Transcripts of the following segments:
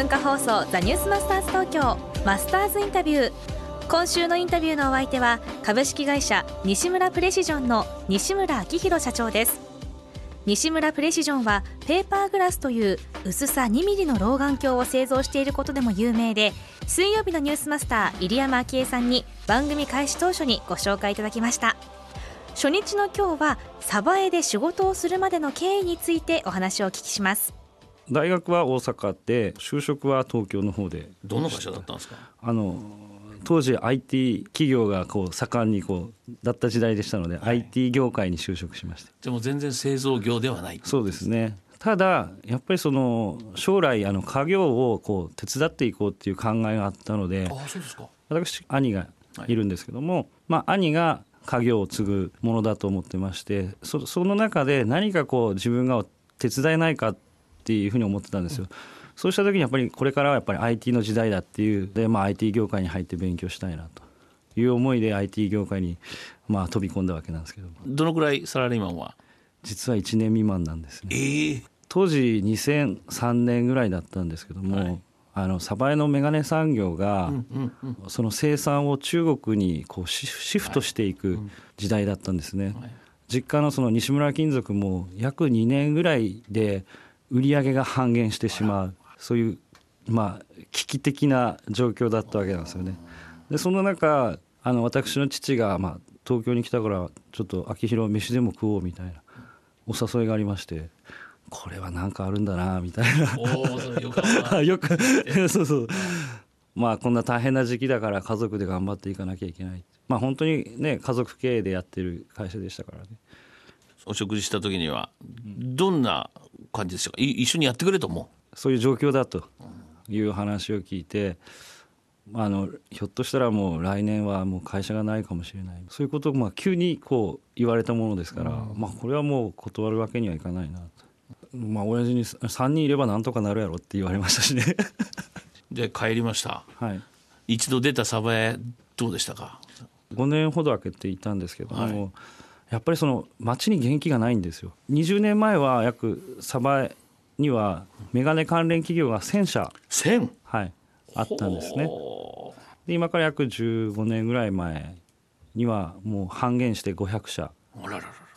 文化放送ザニュースマスターズ東京マスターズインタビュー。今週のインタビューのお相手は株式会社西村プレシジョンの西村明宏社長です。西村プレシジョンはペーパーグラスという薄さ 2mm の老眼鏡を製造していることでも有名で水曜日のニュースマスター入山昭恵さんに番組開始当初にご紹介いただきました。初日の今日は鯖江で仕事をするまでの経緯についてお話をお聞きします。大学は大阪で就職は東京の方で。どの会社だったんですか？あの当時 IT 企業がこう盛んにこうだった時代でしたので、はい、IT 業界に就職しました。でも全然製造業ではない。そうですね。ただやっぱりその将来あの家業をこう手伝っていこうっていう考えがあったのであそうですか。私兄がい。るんですけども、はい、まあ、兄が家業を継ぐものだと思ってましてそその中で何かこう自分が手伝えないかっていうふうに思ってたんですよ。うんそうした時にやっぱりこれからはやっぱり IT の時代だっていうで、まあ、IT 業界に入って勉強したいなという思いで IT 業界にまあ飛び込んだわけなんですけど。どのくらいサラリーマンは？実は1年未満なんですね、えー、当時2003年ぐらいだったんですけども、はい、あの鯖江のメガネ産業が、その生産を中国にこうシフトしていく時代だったんですね、はい、実家のその西村金属も約2年ぐらいで売り上げが半減してしまう。そういうまあ危機的な状況だったわけなんですよね。でその中あの私の父が、まあ、東京に来たからちょっと秋広飯でも食おうみたいなお誘いがありましてこれは何かあるんだなみたいな。よくそうそう。まあこんな大変な時期だから家族で頑張っていかなきゃいけない。まあ本当にね家族経営でやってる会社でしたからね。お食事した時にはどんな感じでしたか？一緒にやってくれと思うそういう状況だという話を聞いて、あのひょっとしたらもう来年はもう会社がないかもしれない。そういうことをまあ急にこう言われたものですから、まあ、これはもう断るわけにはいかないなと。まあ親父に3人いればなんとかなるやろって言われましたしね。で帰りました、はい、一度出た鯖江どうでしたか？5年ほど空けていたんですけども、はい、やっぱりその街に元気がないんですよ20年前は約鯖江にはメガネ関連企業が1000社、はい、あったんですね。で今から約15年ぐらい前にはもう半減して500社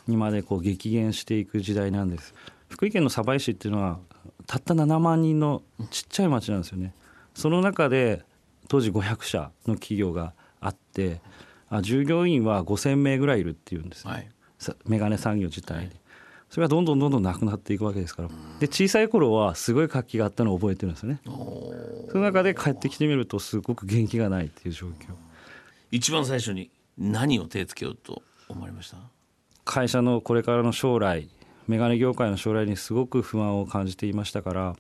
にまでこう激減していく時代なんです。福井県の鯖江市っていうのはたった7万人のちっちゃい町なんですよね。その中で当時500社の企業があってあ従業員は5,000名ぐらいいるっていうんです、ね、はい、メガネ産業自体で。それがどんどんどんどんなくなっていくわけですから。で小さい頃はすごい活気があったのを覚えてるんですよね。その中で帰ってきてみるとすごく元気がないっていう状況。一番最初に何を手つけようと思われました？会社のこれからの将来メガネ業界の将来にすごく不安を感じていましたから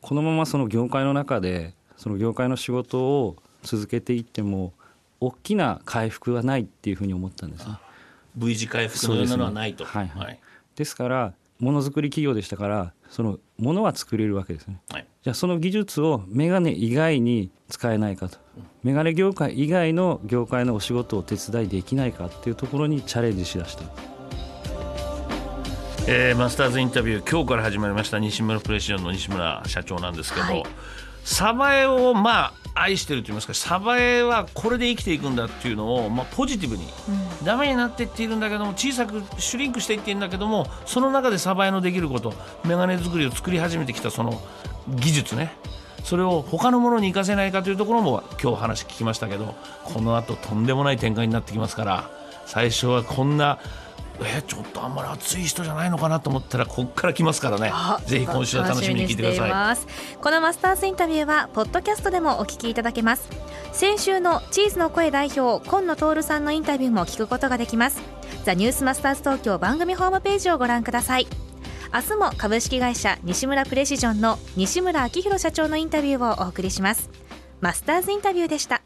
このままその業界の中でその業界の仕事を続けていっても大きな回復はないっていうふうに思ったんです。ね V 字回復のようなのはないと、ね、はい、はい、ですからものづくり企業でしたからそのものは作れるわけですね、はい、じゃあその技術をメガネ以外に使えないかと、メガネ業界以外の業界のお仕事を手伝いできないかっていうところにチャレンジしだした。えー、マスターズインタビュー今日から始まりました西村プレシジョンの西村社長なんですけど、はい、鯖江をまあ愛してると言いますか鯖江はこれで生きていくんだっていうのを、まあ、ポジティブに、うん、ダメになっていっているんだけども小さくシュリンクしていっているんだけどもその中で鯖江のできること眼鏡作りを作り始めてきたその技術ね。それを他のものに生かせないかというところも今日話聞きましたけどこのあととんでもない展開になってきますから最初はこんなえちょっとあんまり熱い人じゃないのかなと思ったらここから来ますからね。ぜひ今週は楽しみに聞いてください。このマスターズインタビューはポッドキャストでもお聞きいただけます。先週のチーズの声代表今野徹さんのインタビューも聞くことができます。ザニュースマスターズ東京番組ホームページをご覧ください。明日も株式会社西村プレシジョンの西村明宏社長のインタビューをお送りします。マスターズインタビューでした